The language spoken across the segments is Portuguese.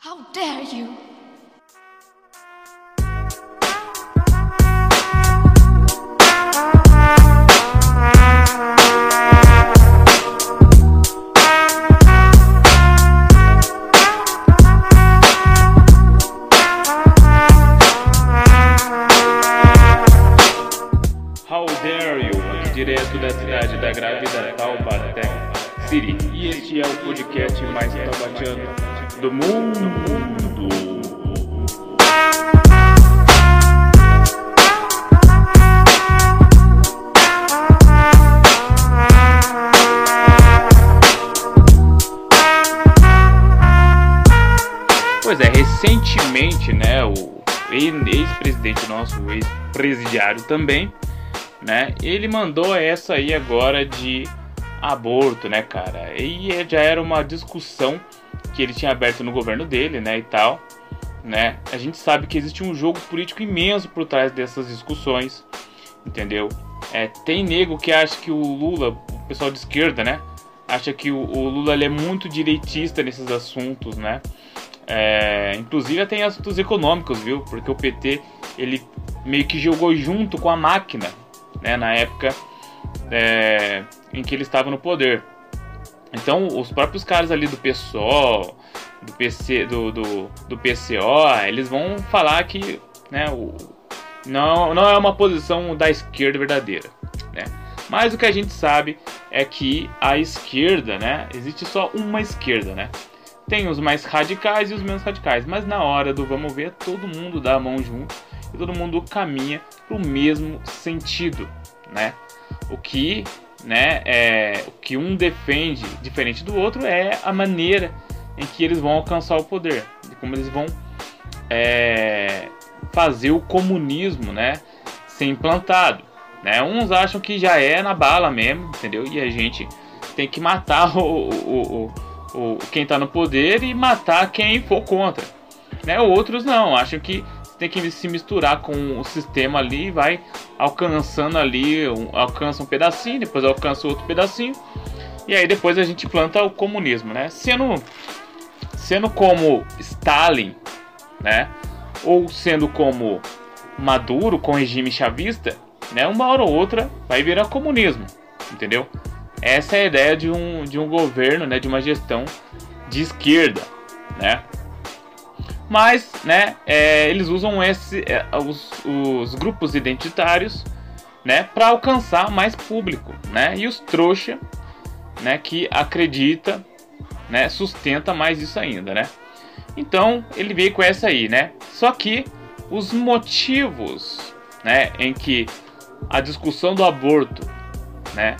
How dare you? Também, né, ele mandou essa aí agora de aborto, né, cara? E já era uma discussão que ele tinha aberto no governo dele, né, e tal, né? A gente sabe que existe um jogo político imenso por trás dessas discussões, entendeu? É, tem nego que acha que o Lula, o pessoal de esquerda, né, acha que o, o Lula é muito direitista nesses assuntos, né? É, inclusive tem assuntos econômicos, viu? Porque o PT ele meio que jogou junto com a máquina, né? Na época é, em que ele estava no poder. Então os próprios caras ali do PSOL, do PC, do, do, do PCO, eles vão falar que, né? O, não, não é uma posição da esquerda verdadeira, né? Mas o que a gente sabe é que a esquerda, né? Existe só uma esquerda, né? Tem os mais radicais e os menos radicais, mas na hora do vamos ver, todo mundo dá a mão junto e todo mundo caminha para o mesmo sentido, né? O que, né, é, o que um defende diferente do outro é a maneira em que eles vão alcançar o poder, de como eles vão é, fazer o comunismo, né, ser implantado. Né? Uns acham que já é na bala mesmo, entendeu? E a gente tem que matar o, o, o o, quem está no poder e matar quem for contra. Né? Outros não, acham que tem que se misturar com o sistema ali e vai alcançando ali, um, alcança um pedacinho, depois alcança outro pedacinho, e aí depois a gente planta o comunismo, né? Sendo, sendo como Stalin, né? Ou sendo como Maduro com regime chavista, né? Uma hora ou outra vai virar comunismo, entendeu? Essa é a ideia de um, de um governo, né, de uma gestão de esquerda, né? Mas, né, é, eles usam esse, é, os, os, grupos identitários, né, para alcançar mais público, né? E os trouxa, né, que acredita, né, sustenta mais isso ainda, né? Então ele veio com essa aí, né? Só que os motivos, né, em que a discussão do aborto, né,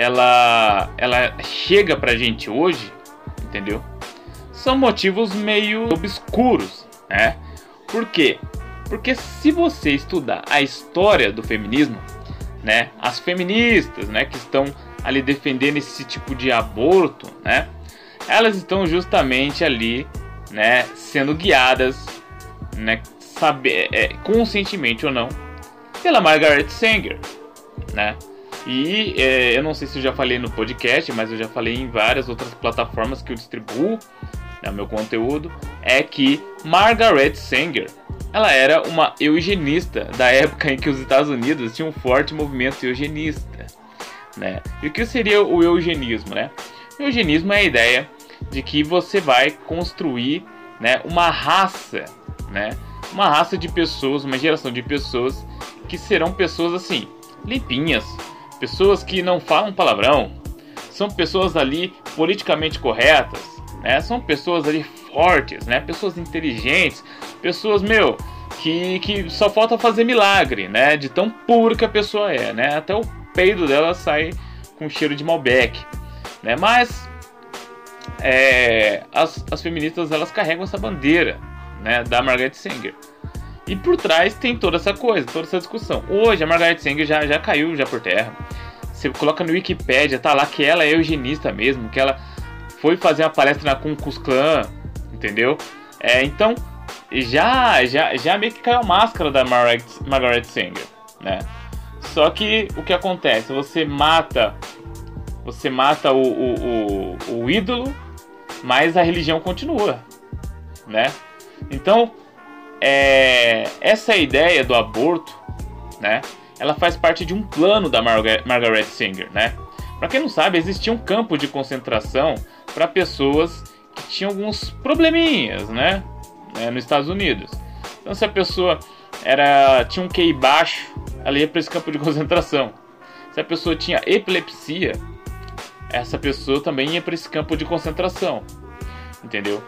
ela, ela chega pra gente hoje, entendeu? São motivos meio obscuros, né? Por quê? Porque se você estudar a história do feminismo, né, as feministas, né, que estão ali defendendo esse tipo de aborto, né, elas estão justamente ali, né, sendo guiadas, né, saber, é, conscientemente ou não, pela Margaret Sanger, né? E é, eu não sei se eu já falei no podcast, mas eu já falei em várias outras plataformas que eu distribuo né, meu conteúdo, é que Margaret Sanger ela era uma eugenista da época em que os Estados Unidos tinham um forte movimento eugenista. Né? E o que seria o eugenismo? Né? O eugenismo é a ideia de que você vai construir né, uma raça, né? uma raça de pessoas, uma geração de pessoas que serão pessoas assim, limpinhas, pessoas que não falam palavrão, são pessoas ali politicamente corretas, né? São pessoas ali fortes, né? Pessoas inteligentes, pessoas, meu, que, que só falta fazer milagre, né? De tão puro que a pessoa é, né? Até o peido dela sai com cheiro de Malbec, né? Mas é, as, as feministas elas carregam essa bandeira, né? Da Margaret Sanger. E por trás tem toda essa coisa, toda essa discussão. Hoje a Margaret Sanger já, já caiu já por terra. Você coloca no Wikipedia, tá lá que ela é eugenista mesmo, que ela foi fazer uma palestra na Klux Klan, entendeu? É, então já, já, já meio que caiu a máscara da Margaret, Margaret Sanger, né? Só que o que acontece? Você mata, você mata o, o, o, o ídolo, mas a religião continua. né? Então, é, essa ideia do aborto, né? Ela faz parte de um plano da Margaret, Margaret Singer, né? Para quem não sabe, existia um campo de concentração para pessoas que tinham alguns probleminhas, né? É, nos Estados Unidos. Então, se a pessoa era tinha um QI baixo, ela ia para esse campo de concentração. Se a pessoa tinha epilepsia, essa pessoa também ia para esse campo de concentração. Entendeu?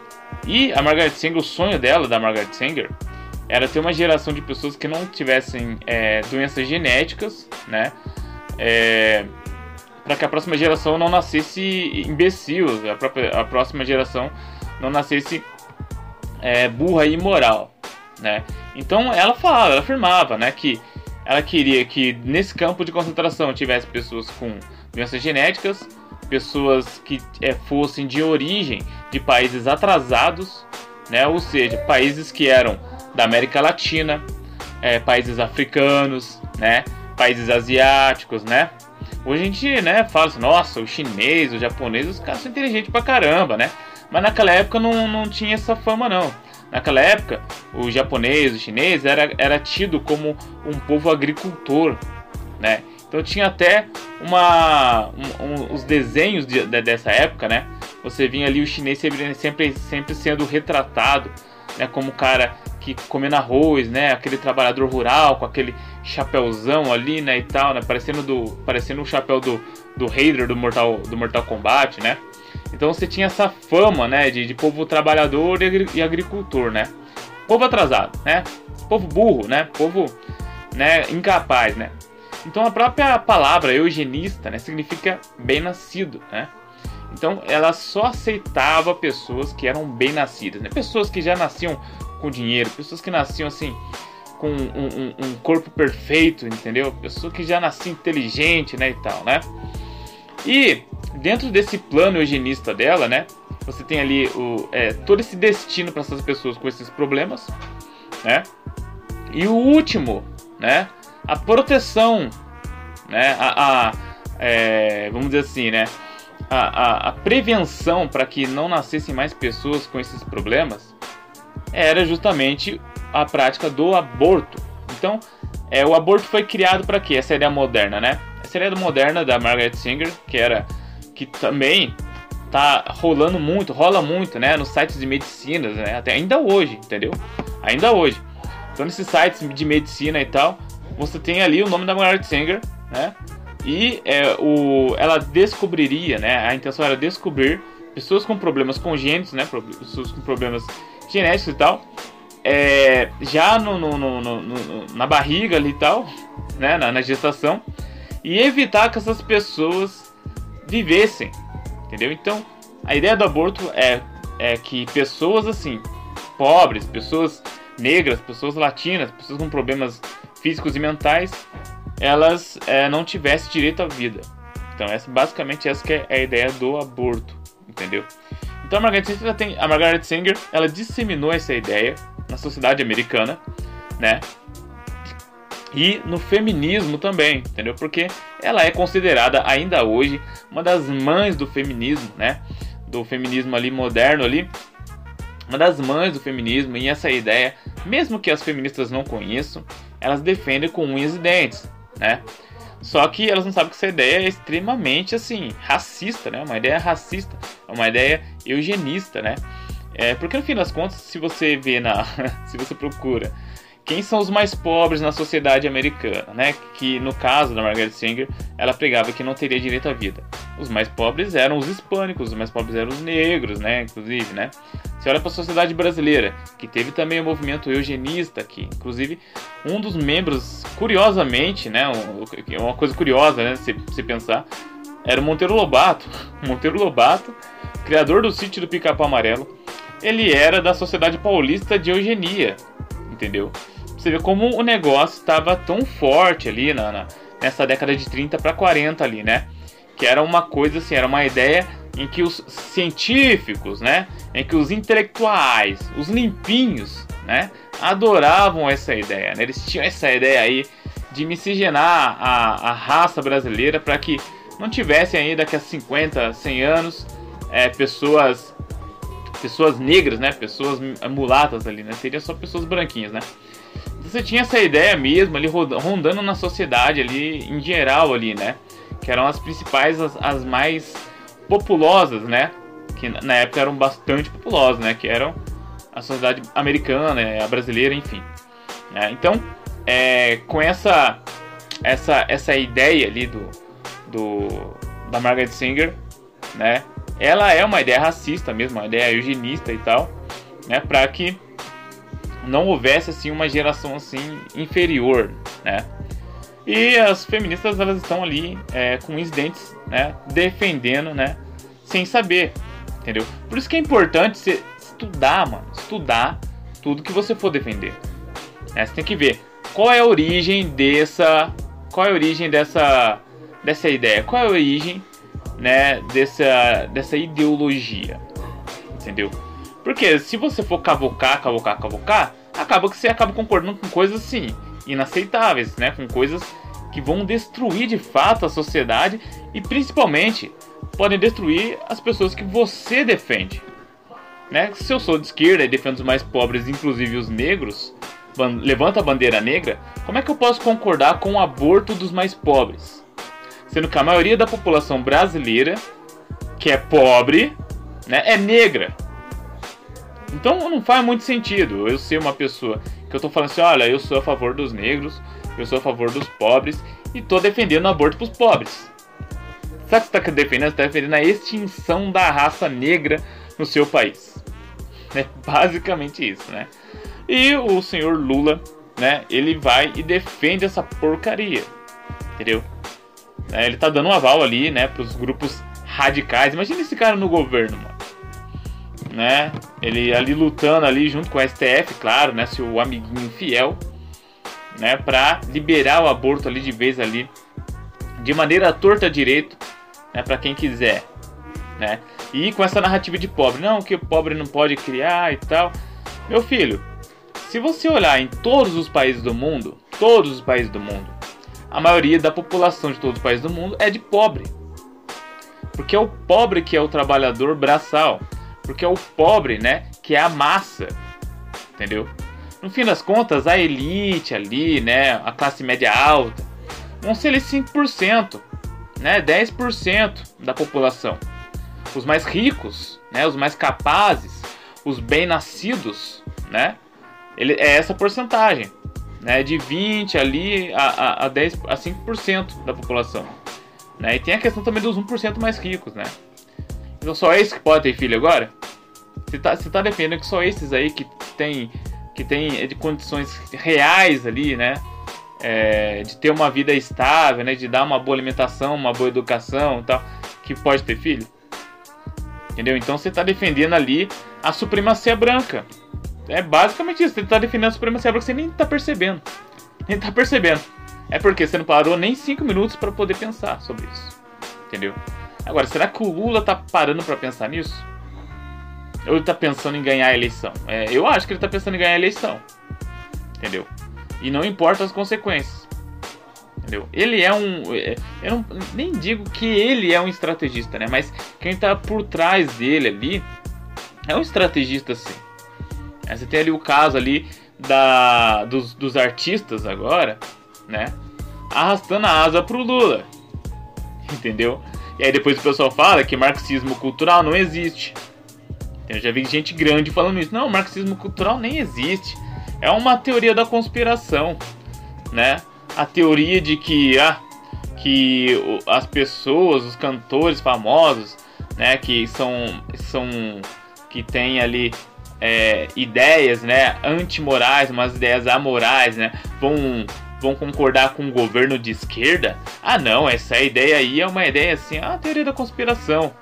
E a Margaret Sanger, o sonho dela, da Margaret Sanger, era ter uma geração de pessoas que não tivessem é, doenças genéticas, né? É, para que a próxima geração não nascesse imbecil, a, própria, a próxima geração não nascesse é, burra e imoral, né? Então ela falava, ela afirmava, né, que ela queria que nesse campo de concentração tivesse pessoas com doenças genéticas, pessoas que é, fossem de origem de países atrasados, né, ou seja, países que eram da América Latina, é, países africanos, né, países asiáticos, né. Hoje a gente, né, fala assim, nossa, o chinês, o japonês, os caras são inteligentes pra caramba, né. Mas naquela época não, não tinha essa fama não. Naquela época, o japonês, o chinês era, era tido como um povo agricultor, né? Então tinha até uma um, um, os desenhos de, de, dessa época, né? Você vinha ali o chinês sempre, sempre, sendo retratado, né? Como cara que comendo arroz, né? Aquele trabalhador rural com aquele chapéuzão ali, né? E tal, né? Parecendo do parecendo o chapéu do do Raider do Mortal do Mortal Kombat, né? Então você tinha essa fama, né, de, de povo trabalhador e, agricultor, né? Povo atrasado, né? Povo burro, né? Povo, né, incapaz, né? Então a própria palavra eugenista, né, significa bem-nascido, né? Então ela só aceitava pessoas que eram bem-nascidas, né? Pessoas que já nasciam com dinheiro, pessoas que nasciam assim com um, um, um corpo perfeito, entendeu? Pessoa que já nascia inteligente, né, e tal, né? E dentro desse plano eugenista dela, né? Você tem ali o, é, todo esse destino para essas pessoas com esses problemas, né? E o último, né? A proteção, né? A, a é, vamos dizer assim, né? A, a, a prevenção para que não nascessem mais pessoas com esses problemas era justamente a prática do aborto. Então, é, o aborto foi criado para quê? Essa ideia moderna, né? Essa ideia moderna da Margaret Singer, que era que também tá rolando muito, rola muito, né, nos sites de medicina, né, até ainda hoje, entendeu? Ainda hoje. Então nesses sites de medicina e tal, você tem ali o nome da Margaret Sanger, né? E é, o, ela descobriria, né? A intenção era descobrir pessoas com problemas congênitos, né? Pessoas com problemas genéticos e tal, é, já no, no, no, na barriga ali e tal, né? Na, na gestação, e evitar que essas pessoas vivessem, entendeu? Então, a ideia do aborto é, é que pessoas assim, pobres, pessoas negras, pessoas latinas, pessoas com problemas físicos e mentais, elas é, não tivessem direito à vida. Então, essa, basicamente, essa que é a ideia do aborto, entendeu? Então, a Margaret Sanger, tem, a Margaret Sanger ela disseminou essa ideia na sociedade americana, né? e no feminismo também, entendeu? Porque ela é considerada ainda hoje uma das mães do feminismo, né? Do feminismo ali moderno ali, uma das mães do feminismo e essa ideia, mesmo que as feministas não conheçam, elas defendem com unhas e dentes, né? Só que elas não sabem que essa ideia é extremamente assim racista, né? Uma ideia racista, uma ideia eugenista, né? É, porque no fim das contas, se você vê na, se você procura quem são os mais pobres na sociedade americana, né? Que no caso da Margaret Sanger, ela pregava que não teria direito à vida. Os mais pobres eram os hispânicos, os mais pobres eram os negros, né? Inclusive, né? Se olha para a sociedade brasileira, que teve também o movimento eugenista aqui, inclusive um dos membros, curiosamente, né? Uma coisa curiosa, né? Se, se pensar, era o Monteiro Lobato. Monteiro Lobato, criador do sítio do Pica-Pau Amarelo, ele era da Sociedade Paulista de Eugenia, entendeu? Você vê como o negócio estava tão forte ali na, na, nessa década de 30 para 40 ali, né? Que era uma coisa assim, era uma ideia em que os científicos, né? Em que os intelectuais, os limpinhos, né? Adoravam essa ideia, né? Eles tinham essa ideia aí de miscigenar a, a raça brasileira para que não tivesse aí daqui a 50, 100 anos é, pessoas pessoas negras, né? Pessoas mulatas ali, né? Seria só pessoas branquinhas, né? Você tinha essa ideia mesmo ali rondando na sociedade ali em geral ali, né? Que eram as principais, as, as mais populosas, né? Que na época eram bastante populosas, né? Que eram a sociedade americana, a brasileira, enfim. Né? Então, é, com essa, essa, essa ideia ali do, do, da Margaret Singer, né? Ela é uma ideia racista mesmo, uma ideia eugenista e tal, né? Para que não houvesse assim uma geração assim inferior, né? E as feministas elas estão ali é, com os dentes, né? Defendendo, né? Sem saber, entendeu? Por isso que é importante você estudar, mano, estudar tudo que você for defender. É, você tem que ver qual é a origem dessa, qual é a origem dessa, dessa ideia, qual é a origem, né? Dessa, dessa ideologia, entendeu? Porque se você for cavocar, cavocar, cavocar, acaba que você acaba concordando com coisas assim, inaceitáveis, né? Com coisas que vão destruir de fato a sociedade e principalmente podem destruir as pessoas que você defende. Né? Se eu sou de esquerda e defendo os mais pobres, inclusive os negros, levanta a bandeira negra, como é que eu posso concordar com o aborto dos mais pobres? Sendo que a maioria da população brasileira, que é pobre, né, é negra. Então não faz muito sentido eu ser uma pessoa que eu tô falando assim, olha, eu sou a favor dos negros, eu sou a favor dos pobres e tô defendendo o aborto pros pobres. Sabe o que você tá defendendo? Você tá defendendo a extinção da raça negra no seu país. É basicamente isso, né? E o senhor Lula, né, ele vai e defende essa porcaria. Entendeu? É, ele tá dando um aval ali, né, pros grupos radicais. Imagina esse cara no governo, mano né? Ele ali lutando ali junto com o STF, claro, né? Seu amiguinho fiel, né? Para liberar o aborto ali de vez ali, de maneira torta direito, né? Para quem quiser, né? E com essa narrativa de pobre, não, que o pobre não pode criar e tal. Meu filho, se você olhar em todos os países do mundo, todos os países do mundo, a maioria da população de todos os países do mundo é de pobre. Porque é o pobre que é o trabalhador braçal. Porque é o pobre, né, que é a massa. Entendeu? No fim das contas, a elite ali, né, a classe média alta, vão ser ali 5%, né, 10% da população. Os mais ricos, né, os mais capazes, os bem-nascidos, né, ele, é essa porcentagem, né, de 20 ali a, a, a 10 a 5% da população. Né? E tem a questão também dos 1% mais ricos, né? Então só esses que podem ter filho agora? Você tá, você tá defendendo que só esses aí que tem, que tem de condições reais ali, né? É, de ter uma vida estável, né? De dar uma boa alimentação, uma boa educação e tal, que pode ter filho? Entendeu? Então você tá defendendo ali a supremacia branca. É basicamente isso. Você tá defendendo a supremacia branca, você nem tá percebendo. Nem tá percebendo. É porque você não parou nem 5 minutos para poder pensar sobre isso. Entendeu? Agora, será que o Lula tá parando para pensar nisso? Ou ele tá pensando em ganhar a eleição? É, eu acho que ele tá pensando em ganhar a eleição. Entendeu? E não importa as consequências. Entendeu? Ele é um. É, eu não, nem digo que ele é um estrategista, né? Mas quem tá por trás dele ali é um estrategista sim. É, você tem ali o caso ali da, dos, dos artistas agora, né? Arrastando a asa pro Lula. Entendeu? E aí depois o pessoal fala que marxismo cultural não existe. Eu já vi gente grande falando isso. Não, marxismo cultural nem existe. É uma teoria da conspiração, né? A teoria de que ah, que as pessoas, os cantores famosos, né, que são são que têm ali é, ideias, né, antimorais, umas ideias amorais, né, vão vão concordar com um governo de esquerda? Ah, não, essa ideia aí é uma ideia assim, a teoria da conspiração.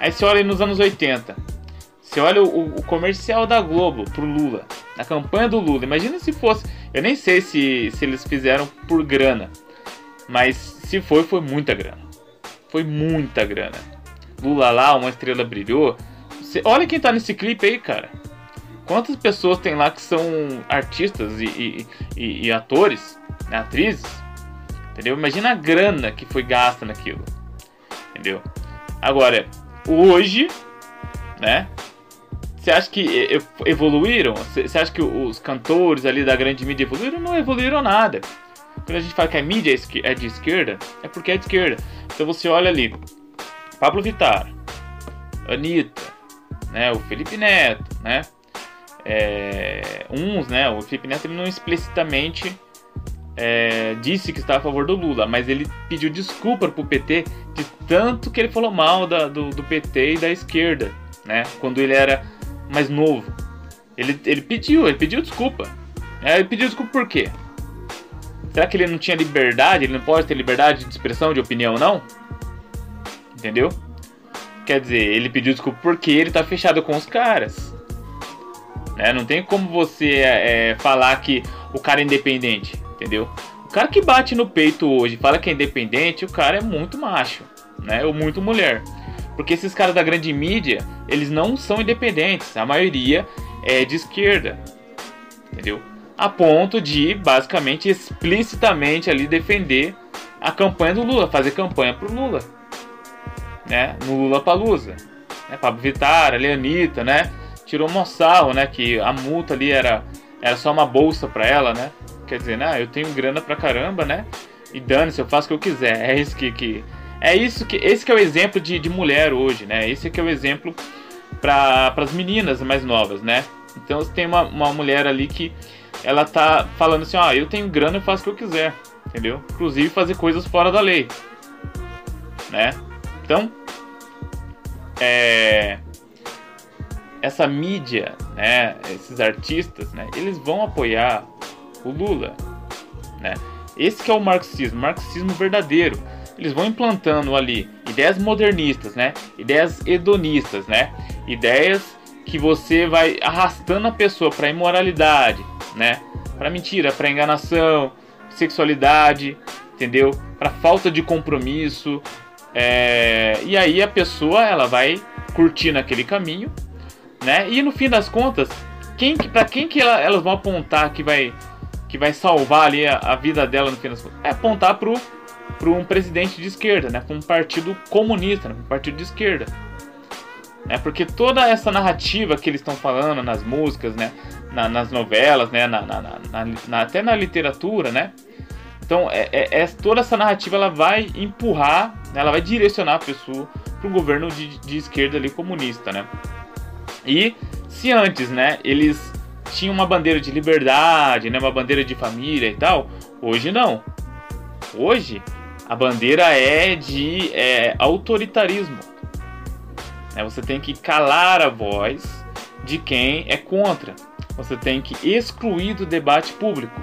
Aí você olha nos anos 80. Você olha o, o, comercial da Globo pro Lula, a campanha do Lula. Imagina se fosse. Eu nem sei se, se eles fizeram por grana. Mas se foi, foi muita grana. Foi muita grana. Lula lá, uma estrela brilhou. Você, olha quem tá nesse clipe aí, cara. Quantas pessoas tem lá que são artistas e, e, e, e atores, né, atrizes? Entendeu? Imagina a grana que foi gasta naquilo. Entendeu? Agora, hoje, né? Você acha que evoluíram? Você acha que os cantores ali da grande mídia evoluíram? Não evoluíram nada. Quando a gente fala que a mídia é de esquerda, é porque é de esquerda. Então você olha ali, Pablo Vittar, Anitta, né, o Felipe Neto, né, é, uns, né, o Felipe Neto ele não explicitamente é, disse que estava a favor do Lula, mas ele pediu desculpa pro PT de tanto que ele falou mal da, do, do PT e da esquerda, né, quando ele era mais novo. Ele, ele pediu, ele pediu desculpa. É, ele pediu desculpa por quê? Será que ele não tinha liberdade? Ele não pode ter liberdade de expressão, de opinião, não? Entendeu? Quer dizer, ele pediu desculpa porque ele tá fechado com os caras. Né? Não tem como você é, falar que o cara é independente, entendeu? O cara que bate no peito hoje fala que é independente, o cara é muito macho, né? Ou muito mulher. Porque esses caras da grande mídia, eles não são independentes. A maioria é de esquerda, entendeu? A ponto de, basicamente, explicitamente ali defender a campanha do Lula, fazer campanha pro Lula né, no Lula Palusa. Né, Pablo Vittar, a Leanita, né, tirou um sarro, né, que a multa ali era, era só uma bolsa para ela, né, quer dizer, né, eu tenho grana pra caramba, né, e dane-se, eu faço o que eu quiser, é isso que, que é isso que, esse que é o exemplo de, de mulher hoje, né, esse que é o exemplo para as meninas mais novas, né, então você tem uma, uma mulher ali que ela tá falando assim, ó, ah, eu tenho grana, eu faço o que eu quiser, entendeu? Inclusive fazer coisas fora da lei, né? Então, é, essa mídia, né, esses artistas, né, eles vão apoiar o Lula, né? Esse que é o marxismo, marxismo verdadeiro. Eles vão implantando ali ideias modernistas, né? Ideias hedonistas, né? Ideias que você vai arrastando a pessoa para imoralidade, né? Para mentira, para enganação, sexualidade, entendeu? Para falta de compromisso, é, e aí a pessoa ela vai curtindo aquele caminho, né? E no fim das contas, quem para quem que ela, elas vão apontar que vai que vai salvar ali a, a, vida dela no fim das contas? É apontar pro para um presidente de esquerda, né? Para um partido comunista, né? um partido de esquerda. É porque toda essa narrativa que eles estão falando nas músicas, né? Na, nas novelas, né? Na, na, na, até na literatura, né? Então, é, é, é, toda essa narrativa ela vai empurrar, né, ela vai direcionar a pessoa para um governo de, de, esquerda ali comunista, né? E se antes, né, eles tinham uma bandeira de liberdade, né, uma bandeira de família e tal, hoje não. Hoje a bandeira é de é, autoritarismo. Né, você tem que calar a voz de quem é contra. Você tem que excluir do debate público.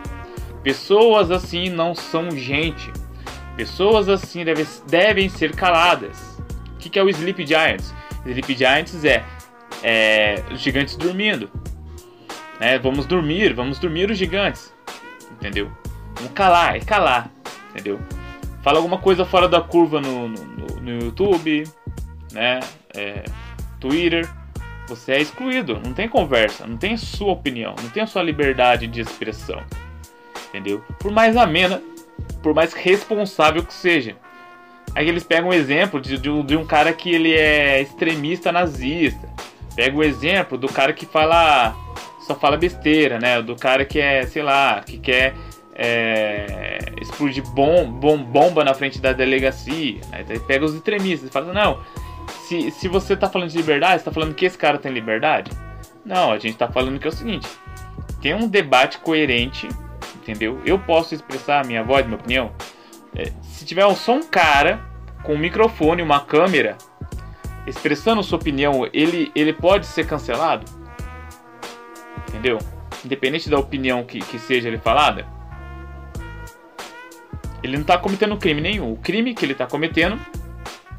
Pessoas assim não são gente. Pessoas assim devem, devem ser caladas. O que, que é o Sleep Giants? Sleep Giants é, é os gigantes dormindo. Né? Vamos dormir, vamos dormir os gigantes. Entendeu? Vamos calar, é calar. Entendeu? Fala alguma coisa fora da curva no, no, no YouTube, né? É, Twitter. Você é excluído, não tem conversa, não tem sua opinião, não tem a sua liberdade de expressão entendeu? Por mais amena, por mais responsável que seja. Aí eles pegam um exemplo de, de, de um cara que ele é extremista nazista. Pega o exemplo do cara que fala só fala besteira, né? Do cara que é, sei lá, que quer é, explodir bom, bom, bomba na frente da delegacia. Né? Pega os extremistas e fala, não, se, se você tá falando de liberdade, você tá falando que esse cara tem liberdade? Não, a gente tá falando que é o seguinte, tem um debate coerente entendeu? Eu posso expressar a minha voz, minha opinião. É, se tiver só um cara com um microfone, uma câmera, expressando sua opinião, ele, ele pode ser cancelado? Entendeu? Independente da opinião que, que seja ele falada. Ele não está cometendo crime nenhum. O crime que ele está cometendo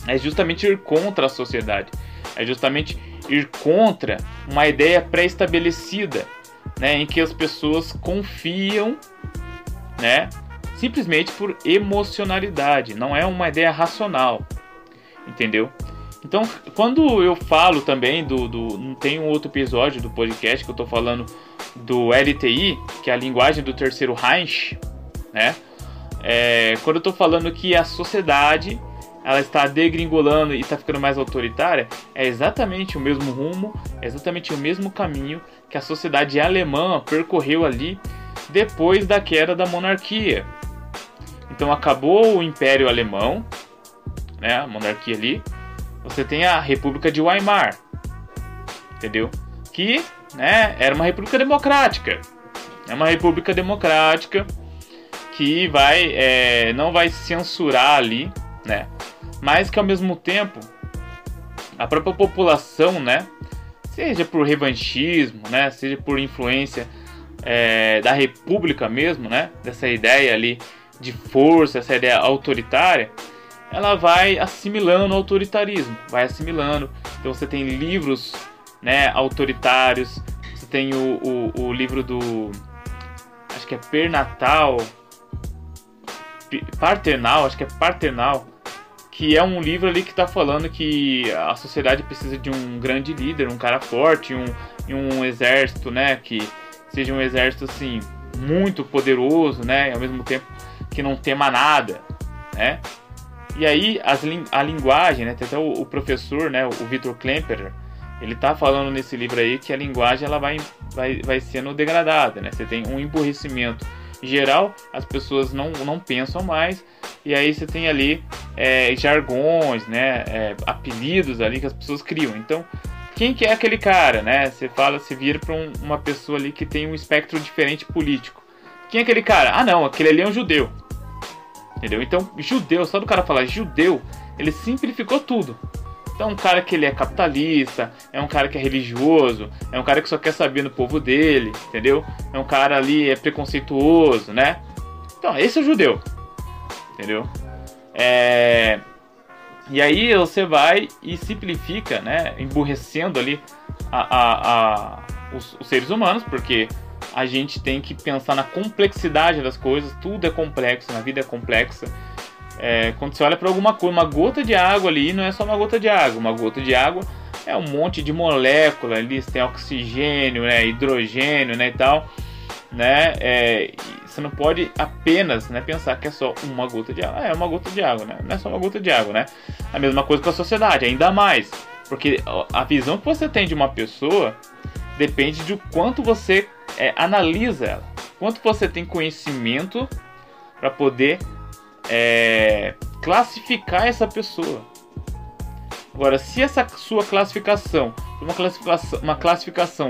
é justamente ir contra a sociedade. É justamente ir contra uma ideia pré-estabelecida né, em que as pessoas confiam, né, simplesmente por emocionalidade, não é uma ideia racional, entendeu? Então, quando eu falo também do, do tem um outro episódio do podcast que eu estou falando do LTI, que é a linguagem do terceiro Reich, né? É, quando eu estou falando que a sociedade ela está degringolando e está ficando mais autoritária, é exatamente o mesmo rumo, é exatamente o mesmo caminho que a sociedade alemã percorreu ali depois da queda da monarquia. Então acabou o Império Alemão, né, a monarquia ali. Você tem a República de Weimar, entendeu? Que, né, era uma república democrática. É uma república democrática que vai, é, não vai censurar ali, né? Mas que ao mesmo tempo a própria população, né, seja por revanchismo, né, seja por influência é, da república mesmo, né, dessa ideia ali de força, essa ideia autoritária, ela vai assimilando o autoritarismo, vai assimilando. Então você tem livros, né, autoritários, você tem o, o, o livro do, acho que é Pernatal, Paternal, acho que é Paternal, que é um livro ali que está falando que a sociedade precisa de um grande líder, um cara forte, um, um exército, né, que seja um exército assim muito poderoso, né, ao mesmo tempo que não tema nada, né? E aí as, a linguagem, né, tem até o, o professor, né, o Victor Klemperer, ele tá falando nesse livro aí que a linguagem ela vai, vai, vai sendo degradada, né? Você tem um emburrecimento geral, as pessoas não, não pensam mais, e aí você tem ali é, jargões, né, é, apelidos ali que as pessoas criam. Então, quem que é aquele cara, né? Você fala, se vira para um, uma pessoa ali que tem um espectro diferente político. Quem é aquele cara? Ah, não, aquele ali é um judeu. Entendeu? Então, judeu, só do cara falar judeu, ele simplificou tudo. Então, um cara que ele é capitalista, é um cara que é religioso, é um cara que só quer saber no povo dele, entendeu? É um cara ali é preconceituoso, né? Então, esse é o judeu, entendeu? É... E aí você vai e simplifica, né? Emburrecendo ali a, a, a os, os seres humanos, porque a gente tem que pensar na complexidade das coisas, tudo é complexo, na vida é complexa. É, quando você olha para alguma coisa, uma gota de água ali não é só uma gota de água, uma gota de água é um monte de molécula ali, tem oxigênio, né, hidrogênio, né, e tal, né, é, você não pode apenas, né, pensar que é só uma gota de água, é uma gota de água, né, não é só uma gota de água, né, a mesma coisa com a sociedade, ainda mais, porque a visão que você tem de uma pessoa depende de quanto você é, analisa ela, quanto você tem conhecimento para poder é, classificar essa pessoa. Agora, se essa sua classificação uma classificação, uma classificação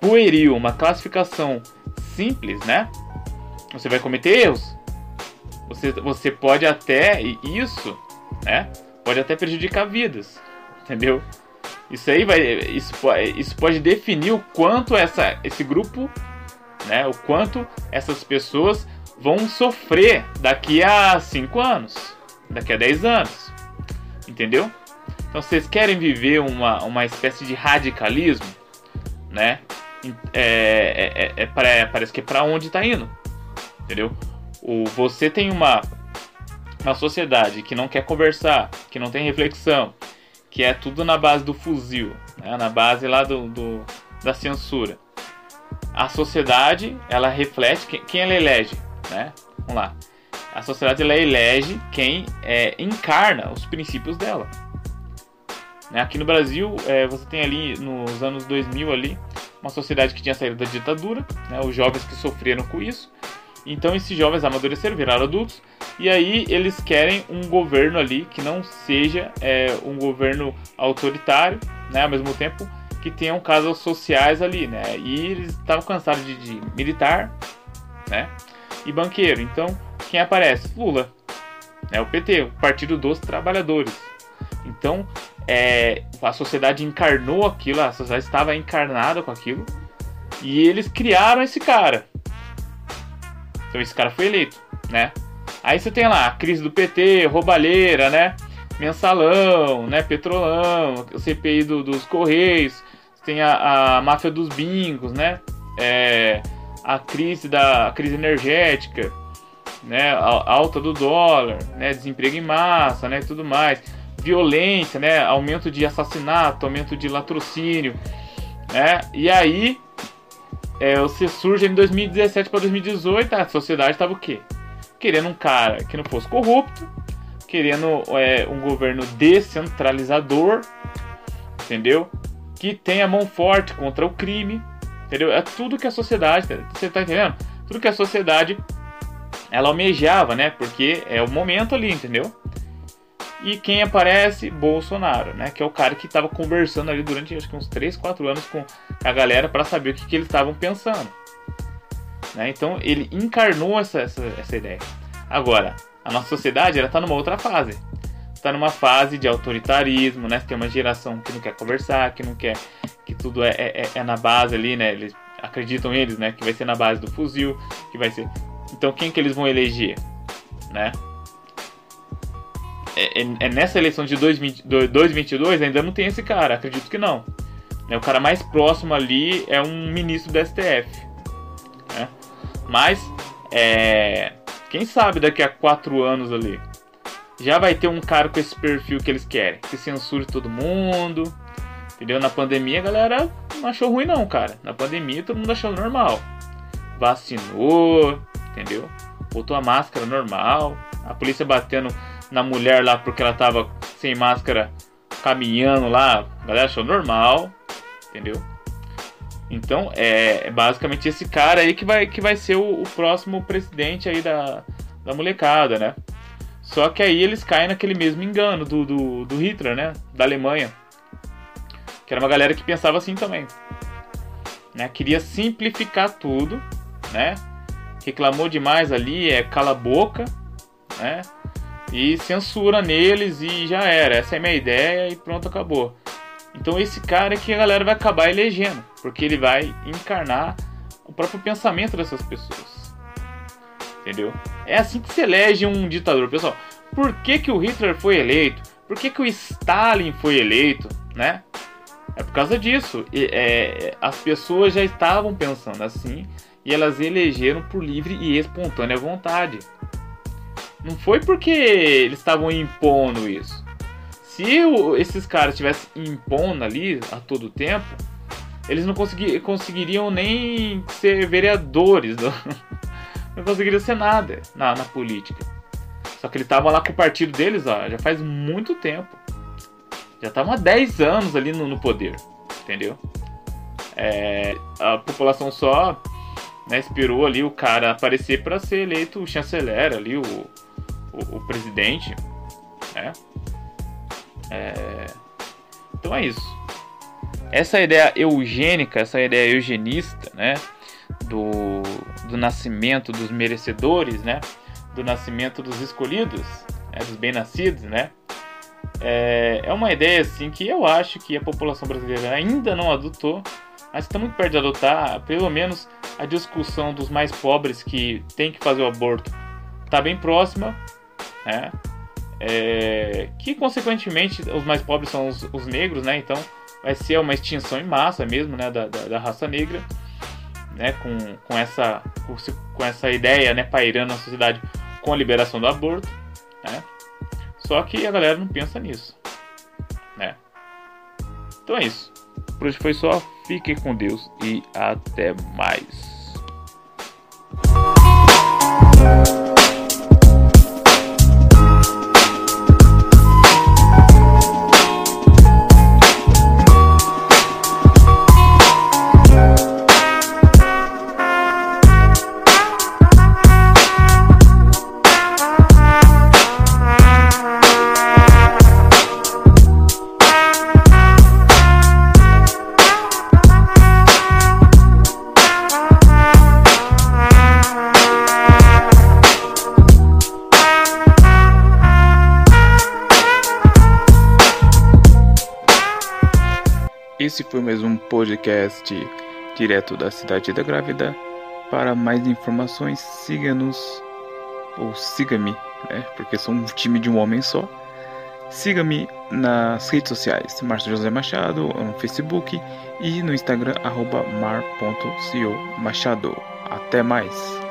pueril, uma classificação simples, né? Você vai cometer erros. Você, você pode até, isso, né? Pode até prejudicar vidas, entendeu? Isso aí vai, isso, isso pode definir o quanto essa, esse grupo, né? O quanto essas pessoas vão sofrer daqui a 5 anos, daqui a 10 anos. Entendeu? Então vocês querem viver uma, uma espécie de radicalismo, né? É, é, é, é parece que é para onde está indo, entendeu? O, você tem uma, uma sociedade que não quer conversar, que não tem reflexão, que é tudo na base do fuzil, né? na base lá do, do, da censura. A sociedade, ela reflete quem, quem ela elege, né? Vamos lá. A sociedade ela elege quem é, encarna os princípios dela. Né? Aqui no Brasil, é, você tem ali nos anos 2000 ali uma sociedade que tinha saído da ditadura, né? os jovens que sofreram com isso. Então esses jovens amadureceram, viraram adultos, e aí eles querem um governo ali que não seja é, um governo autoritário, né? ao mesmo tempo que tenham casos sociais ali, né? E eles estavam cansados de, de militar, né? e banqueiro. Então, quem aparece? Lula. É o PT, o Partido dos Trabalhadores. Então, é, a sociedade encarnou aquilo, a sociedade estava encarnada com aquilo. E eles criaram esse cara. Então esse cara foi eleito, né? Aí você tem lá a crise do PT, roubalheira, né? Mensalão, né? Petrolão, CPI do, dos Correios, tem a, a máfia dos bingos, né? É, a crise da a crise energética, né, a alta do dólar, né, desemprego em massa, né, tudo mais, violência, né, aumento de assassinato, aumento de latrocínio, né, e aí é, você surge em 2017 para 2018, a sociedade estava o quê? Querendo um cara que não fosse corrupto, querendo é, um governo descentralizador, entendeu? Que tenha mão forte contra o crime, entendeu? É tudo que a sociedade, você tá entendendo? Tudo que a sociedade ela almejava, né? Porque é o momento ali, entendeu? E quem aparece? Bolsonaro, né? Que é o cara que estava conversando ali durante acho que uns 3, 4 anos com a galera para saber o que, que eles estavam pensando. Né? Então ele encarnou essa, essa, essa ideia. Agora, a nossa sociedade está numa outra fase. Está numa fase de autoritarismo, né? Tem uma geração que não quer conversar, que não quer que tudo é, é, é na base ali, né? Eles acreditam eles, né? Que vai ser na base do fuzil, que vai ser. Então quem que eles vão eleger, né? é, é, é nessa eleição de 2022 ainda não tem esse cara, acredito que não. Né, o cara mais próximo ali é um ministro do STF. Né? Mas, é, quem sabe daqui a quatro anos ali já vai ter um cara com esse perfil que eles querem, que censure todo mundo. Entendeu? Na pandemia a galera não achou ruim não, cara. Na pandemia todo mundo achou normal. Vacinou, entendeu? Botou a máscara normal. A polícia batendo na mulher lá porque ela tava sem máscara caminhando lá, a galera achou normal, entendeu? Então é, é basicamente esse cara aí que vai, que vai ser o, o, próximo presidente aí da, da molecada, né? Só que aí eles caem naquele mesmo engano do, do, do Hitler, né? Da Alemanha. Que era uma galera que pensava assim também. Né? Queria simplificar tudo, né? Reclamou demais ali, é cala a boca, né? e censura neles e já era. Essa é a minha ideia e pronto, acabou. Então esse cara é que a galera vai acabar elegendo, porque ele vai encarnar o próprio pensamento dessas pessoas. Entendeu? É assim que se elege um ditador, pessoal. Por que, que o Hitler foi eleito? Por que, que o Stalin foi eleito, né? É por causa disso. E, é, as pessoas já estavam pensando assim e elas elegeram por livre e espontânea vontade. Não foi porque eles estavam impondo isso. Se o, esses caras estivessem impondo ali a todo tempo, eles não consegui, conseguiriam nem ser vereadores, não, não conseguiriam ser nada na, na política. Só que eles estavam lá com o partido deles, ó, já faz muito tempo. Já estavam há 10 anos ali no, no poder, entendeu? É, a população só né, esperou ali o cara aparecer para ser eleito o chanceler ali, o, o, o presidente. Né? É... Então é isso. Essa ideia eugênica, essa ideia eugenista, né? Do, do nascimento dos merecedores, né? Do nascimento dos escolhidos, né? dos bem-nascidos, né? É, é uma ideia assim que eu acho que a população brasileira ainda não adotou, mas está muito perto de adotar. Pelo menos a discussão dos mais pobres que tem que fazer o aborto está bem próxima né? É, que consequentemente os mais pobres são os, os, negros, né? Então vai ser uma extinção em massa mesmo, né? Da, da, da raça negra, né? Com, com essa com essa ideia, né? Pairando na sociedade com a liberação do aborto, né? Só que a galera não pensa nisso, né? Então é isso. Por hoje foi só. Fiquem com Deus e até mais. Esse foi mais um podcast direto da Cidade da Grávida. Para mais informações, siga-nos ou siga-me, né? Porque sou um time de um homem só. Siga-me nas redes sociais, Márcio José Machado, no Facebook e no Instagram, mar.co Machado. Até mais!